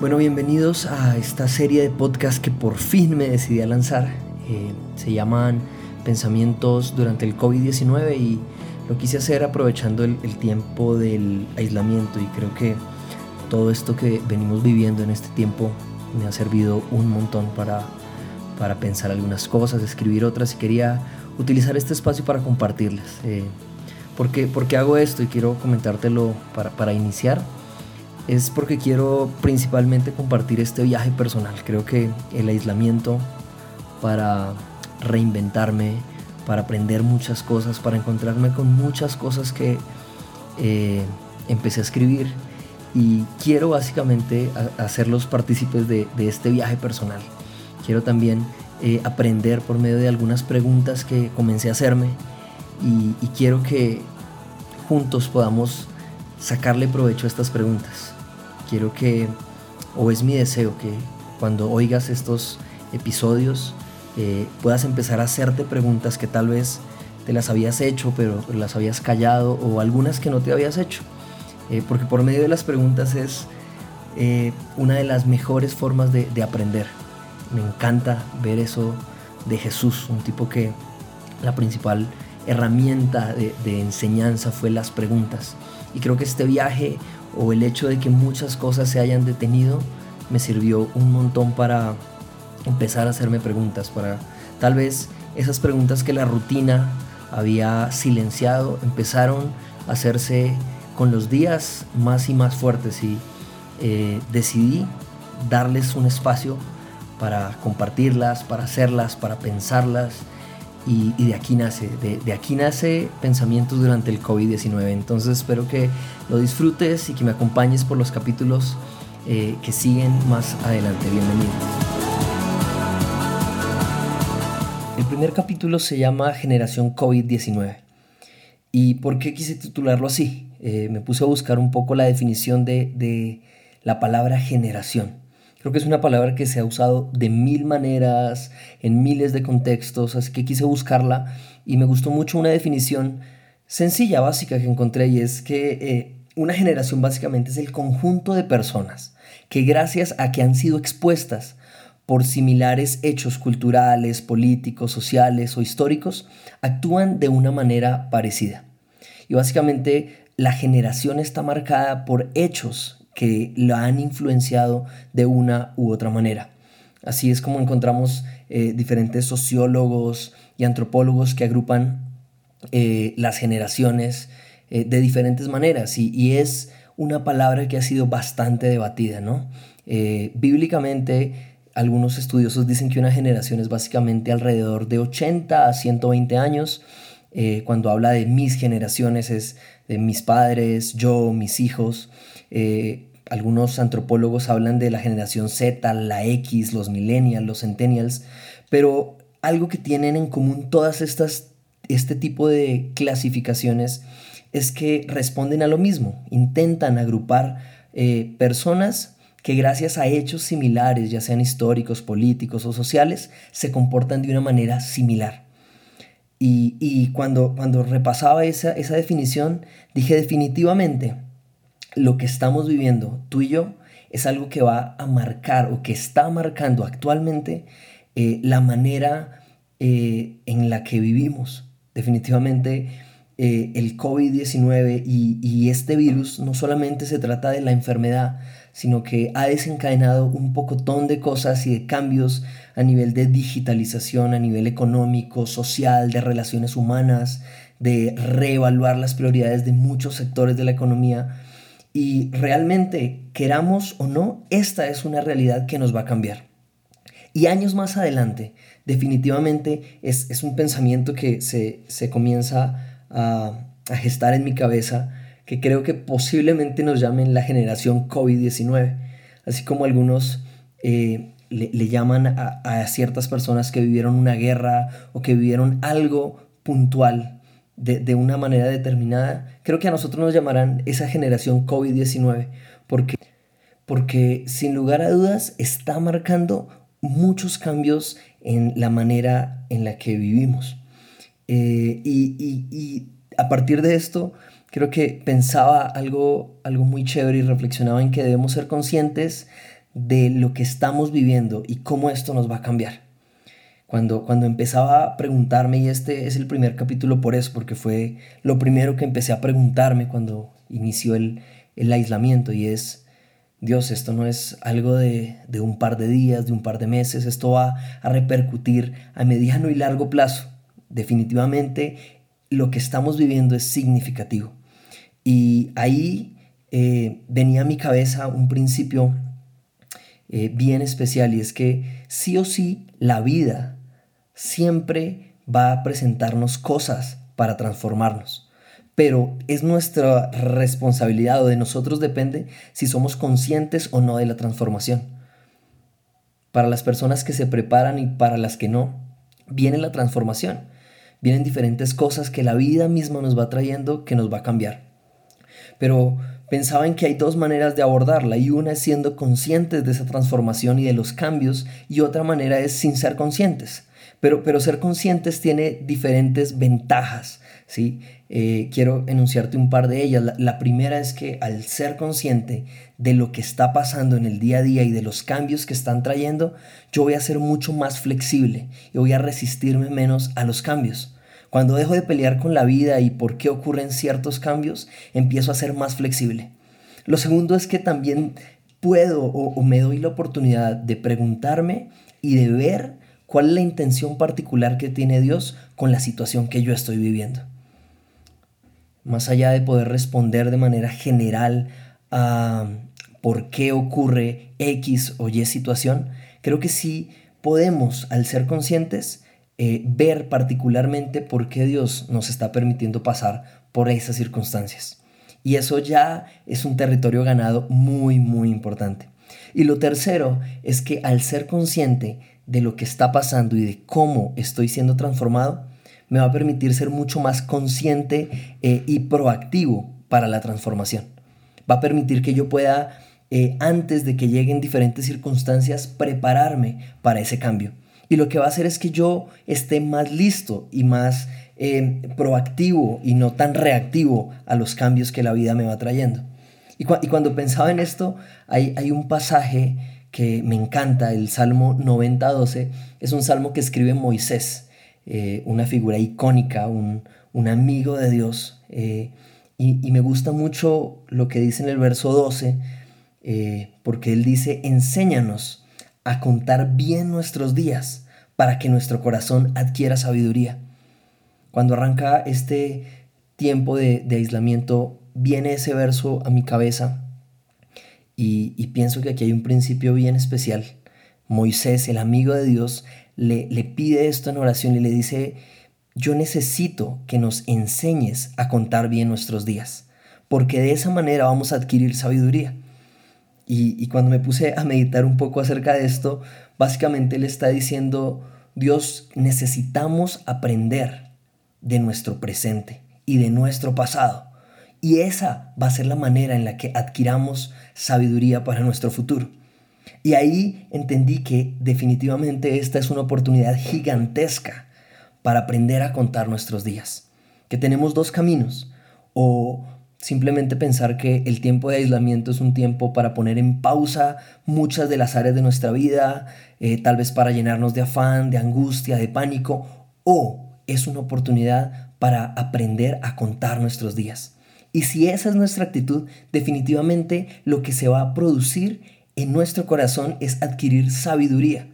Bueno, bienvenidos a esta serie de podcast que por fin me decidí a lanzar. Eh, se llaman Pensamientos durante el COVID-19 y lo quise hacer aprovechando el, tiempo del aislamiento y creo que todo esto que venimos viviendo en este tiempo me ha servido un montón para, para pensar algunas cosas, escribir otras y quería utilizar este espacio para compartirlas. Eh, ¿por, qué, hago esto? Y quiero comentártelo para, para iniciar es porque quiero principalmente compartir este viaje personal. Creo que el aislamiento para reinventarme, para aprender muchas cosas, para encontrarme con muchas cosas que eh, empecé a escribir y quiero básicamente hacerlos partícipes de, este viaje personal. Quiero también eh, aprender por medio de algunas preguntas que comencé a hacerme y, y quiero que juntos podamos sacarle provecho a estas preguntas quiero que, o es mi deseo que cuando oigas estos episodios eh, puedas empezar a hacerte preguntas que tal vez te las habías hecho pero las habías callado o algunas que no te habías hecho. Eh, porque por medio de las preguntas es eh, una de las mejores formas de, aprender. Me encanta ver eso de Jesús, un tipo que la principal herramienta de, de enseñanza fue las preguntas. Y creo que este viaje o el hecho de que muchas cosas se hayan detenido me sirvió un montón para empezar a hacerme preguntas, para tal vez esas preguntas que la rutina había silenciado empezaron a hacerse con los días más y más fuertes y eh, decidí darles un espacio para compartirlas, para hacerlas, para pensarlas y, de aquí nace, de, aquí nace Pensamientos durante el COVID-19. Entonces espero que lo disfrutes y que me acompañes por los capítulos eh, que siguen más adelante. Bienvenido. El primer capítulo se llama Generación COVID-19. ¿Y por qué quise titularlo así? Eh, me puse a buscar un poco la definición de, de la palabra generación. Creo que es una palabra que se ha usado de mil maneras, en miles de contextos, así que quise buscarla y me gustó mucho una definición sencilla, básica que encontré y es que eh, una generación básicamente es el conjunto de personas que gracias a que han sido expuestas por similares hechos culturales, políticos, sociales o históricos, actúan de una manera parecida. Y básicamente la generación está marcada por hechos que la han influenciado de una u otra manera. Así es como encontramos eh, diferentes sociólogos y antropólogos que agrupan eh, las generaciones eh, de diferentes maneras y, es una palabra que ha sido bastante debatida, ¿no? bíblicamente, algunos estudiosos dicen que una generación es básicamente alrededor de 80 a 120 años. Cuando habla de mis generaciones es de mis padres, yo, mis hijos. Eh, algunos antropólogos hablan de la generación Z, la X, los millennials, los centennials, pero algo que tienen en común todas estas, este tipo de clasificaciones es que responden a lo mismo, intentan agrupar eh, personas que gracias a hechos similares, ya sean históricos, políticos o sociales, se comportan de una manera similar. Y, cuando, cuando repasaba esa, esa definición, dije definitivamente, lo que estamos viviendo, tú y yo, es algo que va a marcar o que está marcando actualmente eh, la manera eh, en la que vivimos. Definitivamente eh, el COVID-19 y, y, este virus no solamente se trata de la enfermedad, sino que ha desencadenado un pocotón de cosas y de cambios a nivel de digitalización, a nivel económico, social, de relaciones humanas, de reevaluar las prioridades de muchos sectores de la economía y realmente, queramos o no, esta es una realidad que nos va a cambiar. Y años más adelante, definitivamente es, un pensamiento que se, comienza a, gestar en mi cabeza, que creo que posiblemente nos llamen la generación COVID-19, así como algunos eh, le, llaman a, ciertas personas que vivieron una guerra o que vivieron algo puntual de, una manera determinada, creo que a nosotros nos llamarán esa generación COVID-19, porque, porque sin lugar a dudas está marcando muchos cambios en la manera en la que vivimos. Eh, y, a partir de esto, creo que pensaba algo, algo muy chévere y reflexionaba en que debemos ser conscientes de lo que estamos viviendo y cómo esto nos va a cambiar. Cuando, cuando empezaba a preguntarme, y este es el primer capítulo por eso, porque fue lo primero que empecé a preguntarme cuando inició el, el aislamiento, y es, Dios, esto no es algo de, de, un par de días, de un par de meses, esto va a repercutir a mediano y largo plazo. Definitivamente lo que estamos viviendo es significativo. Y ahí eh, venía a mi cabeza un principio eh, bien especial y es que sí o sí la vida siempre va a presentarnos cosas para transformarnos. Pero es nuestra responsabilidad o de nosotros depende si somos conscientes o no de la transformación. Para las personas que se preparan y para las que no, viene la transformación. Vienen diferentes cosas que la vida misma nos va trayendo que nos va a cambiar. Pero pensaba en que hay dos maneras de abordarla y una es siendo conscientes de esa transformación y de los cambios y otra manera es sin ser conscientes. Pero, pero ser conscientes tiene diferentes ventajas, ¿sí? Eh, quiero enunciarte un par de ellas. La, la, primera es que al ser consciente de lo que está pasando en el día a día y de los cambios que están trayendo, yo voy a ser mucho más flexible y voy a resistirme menos a los cambios. Cuando dejo de pelear con la vida y por qué ocurren ciertos cambios, empiezo a ser más flexible. Lo segundo es que también puedo o, me doy la oportunidad de preguntarme y de ver cuál es la intención particular que tiene Dios con la situación que yo estoy viviendo. Más allá de poder responder de manera general a por qué ocurre X o Y situación, creo que sí podemos, al ser conscientes, eh, ver particularmente por qué Dios nos está permitiendo pasar por esas circunstancias. Y eso ya es un territorio ganado muy, muy importante. Y lo tercero es que al ser consciente de lo que está pasando y de cómo estoy siendo transformado, me va a permitir ser mucho más consciente eh, y proactivo para la transformación. Va a permitir que yo pueda, eh, antes de que lleguen diferentes circunstancias, prepararme para ese cambio. Y lo que va a hacer es que yo esté más listo y más eh, proactivo y no tan reactivo a los cambios que la vida me va trayendo. Y, cuando pensaba en esto, hay, hay, un pasaje que me encanta, el Salmo 90.12, es un salmo que escribe Moisés, eh, una figura icónica, un, amigo de Dios. Eh, y, me gusta mucho lo que dice en el verso 12, porque él dice, enséñanos a contar bien nuestros días para que nuestro corazón adquiera sabiduría. Cuando arranca este tiempo de, aislamiento, viene ese verso a mi cabeza y, pienso que aquí hay un principio bien especial. Moisés, el amigo de Dios, le, le pide esto en oración y le dice, yo necesito que nos enseñes a contar bien nuestros días, porque de esa manera vamos a adquirir sabiduría. Y, cuando me puse a meditar un poco acerca de esto, básicamente le está diciendo, Dios, necesitamos aprender de nuestro presente y de nuestro pasado. Y esa va a ser la manera en la que adquiramos sabiduría para nuestro futuro. Y ahí entendí que definitivamente esta es una oportunidad gigantesca para aprender a contar nuestros días. Que tenemos dos caminos. O Simplemente pensar que el tiempo de aislamiento es un tiempo para poner en pausa muchas de las áreas de nuestra vida, eh, tal vez para llenarnos de afán, de angustia, de pánico, o es una oportunidad para aprender a contar nuestros días. Y si esa es nuestra actitud, definitivamente lo que se va a producir en nuestro corazón es adquirir sabiduría.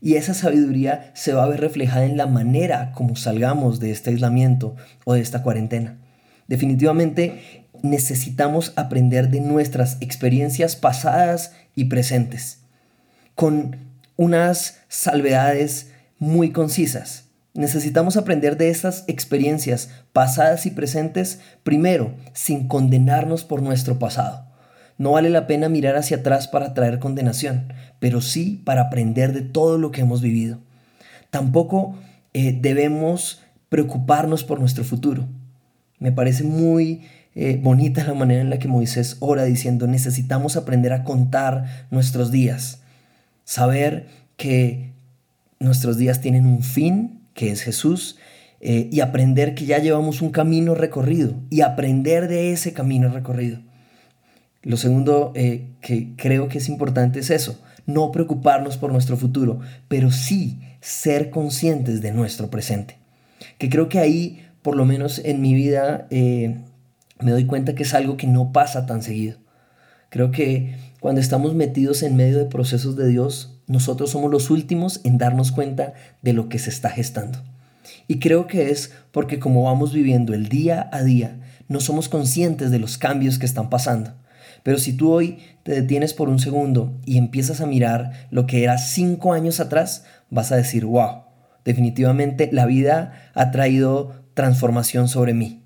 Y esa sabiduría se va a ver reflejada en la manera como salgamos de este aislamiento o de esta cuarentena. Definitivamente necesitamos aprender de nuestras experiencias pasadas y presentes, con unas salvedades muy concisas. Necesitamos aprender de estas experiencias pasadas y presentes, primero, sin condenarnos por nuestro pasado. No vale la pena mirar hacia atrás para traer condenación, pero sí para aprender de todo lo que hemos vivido. Tampoco eh, debemos preocuparnos por nuestro futuro. Me parece muy eh, bonita la manera en la que Moisés ora diciendo, necesitamos aprender a contar nuestros días, saber que nuestros días tienen un fin, que es Jesús, eh, y aprender que ya llevamos un camino recorrido y aprender de ese camino recorrido. Lo segundo eh, que creo que es importante es eso, no preocuparnos por nuestro futuro, pero sí ser conscientes de nuestro presente. Que creo que ahí, por lo menos en mi vida, eh, me doy cuenta que es algo que no pasa tan seguido. Creo que cuando estamos metidos en medio de procesos de Dios, nosotros somos los últimos en darnos cuenta de lo que se está gestando. Y creo que es porque como vamos viviendo el día a día, no somos conscientes de los cambios que están pasando. Pero si tú hoy te detienes por un segundo y empiezas a mirar lo que era cinco años atrás, vas a decir, wow, definitivamente la vida ha traído transformación sobre mí.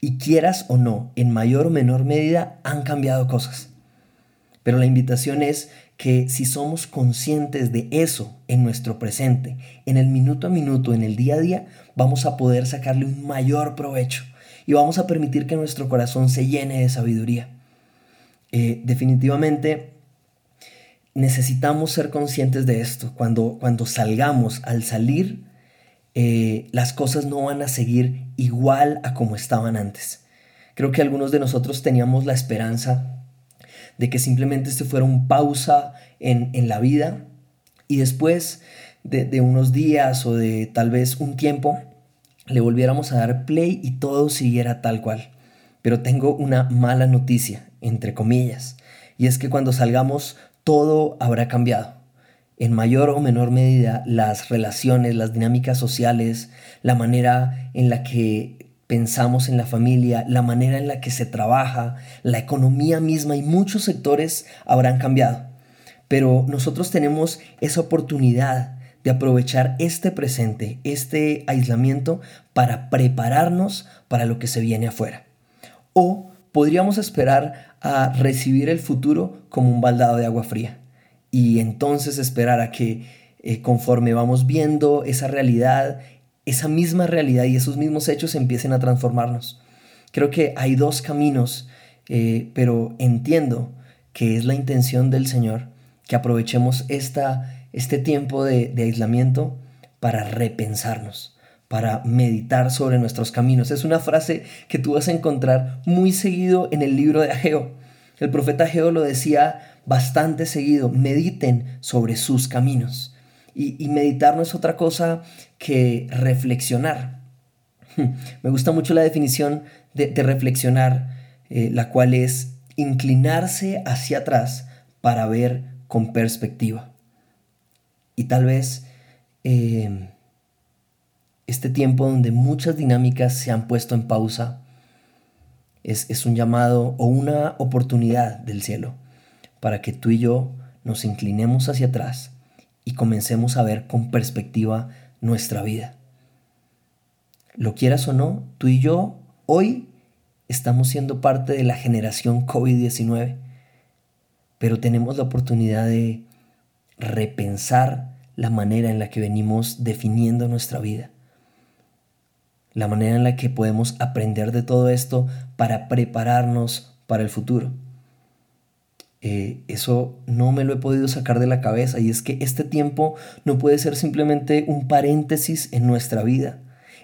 Y quieras o no, en mayor o menor medida han cambiado cosas. Pero la invitación es que si somos conscientes de eso en nuestro presente, en el minuto a minuto, en el día a día, vamos a poder sacarle un mayor provecho y vamos a permitir que nuestro corazón se llene de sabiduría. Eh, definitivamente necesitamos ser conscientes de esto. Cuando, cuando salgamos, al salir, eh, las cosas no van a seguir igual a como estaban antes. Creo que algunos de nosotros teníamos la esperanza de que simplemente esto fuera un pausa en, la vida y después de, de, unos días o de tal vez un tiempo le volviéramos a dar play y todo siguiera tal cual. Pero tengo una mala noticia, entre comillas, y es que cuando salgamos todo habrá cambiado. En mayor o menor medida las relaciones, las dinámicas sociales, la manera en la que pensamos en la familia, la manera en la que se trabaja, la economía misma y muchos sectores habrán cambiado. Pero nosotros tenemos esa oportunidad de aprovechar este presente, este aislamiento, para prepararnos para lo que se viene afuera. O podríamos esperar a recibir el futuro como un baldado de agua fría y entonces esperar a que eh, conforme vamos viendo esa realidad esa misma realidad y esos mismos hechos empiecen a transformarnos. Creo que hay dos caminos, eh, pero entiendo que es la intención del Señor que aprovechemos esta, este tiempo de, aislamiento para repensarnos, para meditar sobre nuestros caminos. Es una frase que tú vas a encontrar muy seguido en el libro de Ageo. El profeta Ageo lo decía bastante seguido, mediten sobre sus caminos. Y, meditar no es otra cosa que reflexionar. Me gusta mucho la definición de, reflexionar, eh, la cual es inclinarse hacia atrás para ver con perspectiva. Y tal vez em, este tiempo donde muchas dinámicas se han puesto en pausa es, es, un llamado o una oportunidad del cielo para que tú y yo nos inclinemos hacia atrás y comencemos a ver con perspectiva nuestra vida. Lo quieras o no, tú y yo hoy estamos siendo parte de la generación COVID-19, pero tenemos la oportunidad de repensar la manera en la que venimos definiendo nuestra vida, la manera en la que podemos aprender de todo esto para prepararnos para el futuro. Eh, eso no me lo he podido sacar de la cabeza y es que este tiempo no puede ser simplemente un paréntesis en nuestra vida.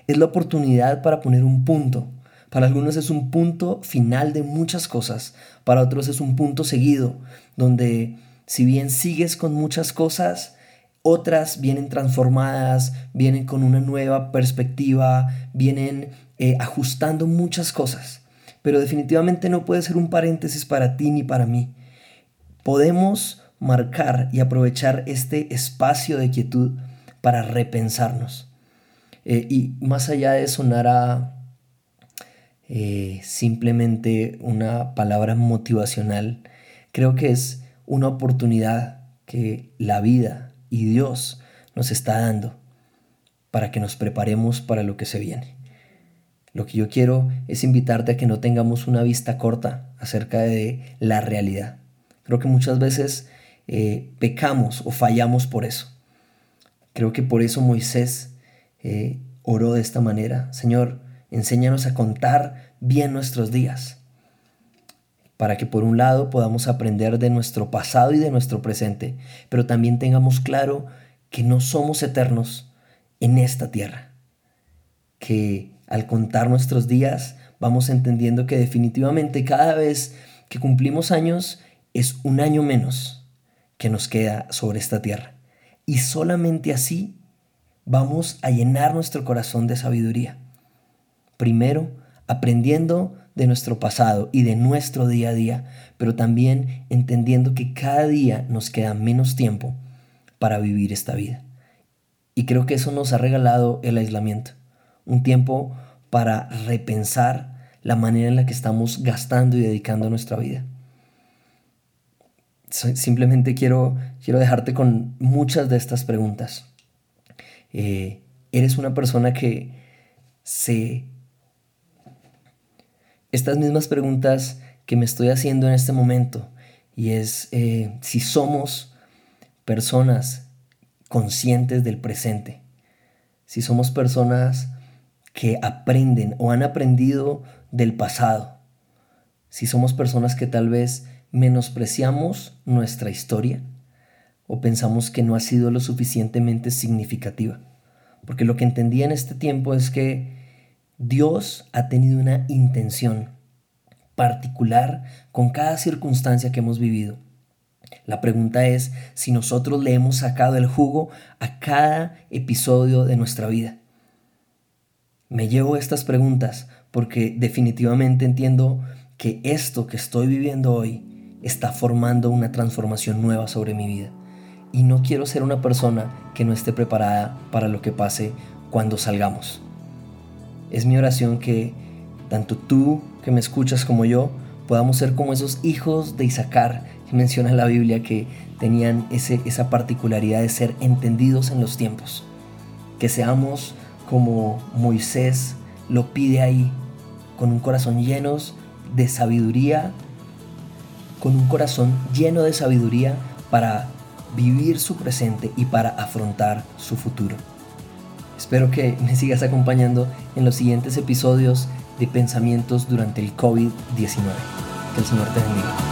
Es la oportunidad para poner un punto. Para algunos es un punto final de muchas cosas, para otros es un punto seguido, donde si bien sigues con muchas cosas, otras vienen transformadas, vienen con una nueva perspectiva, vienen eh, ajustando muchas cosas. Pero definitivamente no puede ser un paréntesis para ti ni para mí podemos marcar y aprovechar este espacio de quietud para repensarnos. Eh, y más allá de sonar a eh, simplemente una palabra motivacional, creo que es una oportunidad que la vida y Dios nos está dando para que nos preparemos para lo que se viene. Lo que yo quiero es invitarte a que no tengamos una vista corta acerca de la realidad, Creo que muchas veces eh, pecamos o fallamos por eso. Creo que por eso Moisés eh, oró de esta manera. Señor, enséñanos a contar bien nuestros días, para que por un lado podamos aprender de nuestro pasado y de nuestro presente, pero también tengamos claro que no somos eternos en esta tierra, que al contar nuestros días vamos entendiendo que definitivamente cada vez que cumplimos años es un año menos que nos queda sobre esta tierra. Y solamente así vamos a llenar nuestro corazón de sabiduría. Primero, aprendiendo de nuestro pasado y de nuestro día a día, pero también entendiendo que cada día nos queda menos tiempo para vivir esta vida. Y creo que eso nos ha regalado el aislamiento, un tiempo para repensar la manera en la que estamos gastando y dedicando nuestra vida. Simplemente quiero, quiero dejarte con muchas de estas preguntas. Eh, ¿Eres una persona que se estas mismas preguntas que me estoy haciendo en este momento y es eh, si somos personas conscientes del presente, si somos personas que aprenden o han aprendido del pasado, si somos personas que tal vez menospreciamos nuestra historia o pensamos que no ha sido lo suficientemente significativa. Porque lo que entendí en este tiempo es que Dios ha tenido una intención particular con cada circunstancia que hemos vivido. La pregunta es si nosotros le hemos sacado el jugo a cada episodio de nuestra vida. Me llevo estas preguntas porque definitivamente entiendo que esto que estoy viviendo hoy está formando una transformación nueva sobre mi vida. Y no quiero ser una persona que no esté preparada para lo que pase cuando salgamos. Es mi oración que tanto tú que me escuchas como yo podamos ser como esos hijos de Isaacar que menciona la Biblia que tenían ese, esa particularidad de ser entendidos en los tiempos. Que seamos como Moisés lo pide ahí, con un corazón lleno de sabiduría, con un corazón lleno de sabiduría para vivir su presente y para afrontar su futuro. Espero que me sigas acompañando en los siguientes episodios de Pensamientos durante el COVID-19. Que el Señor te bendiga.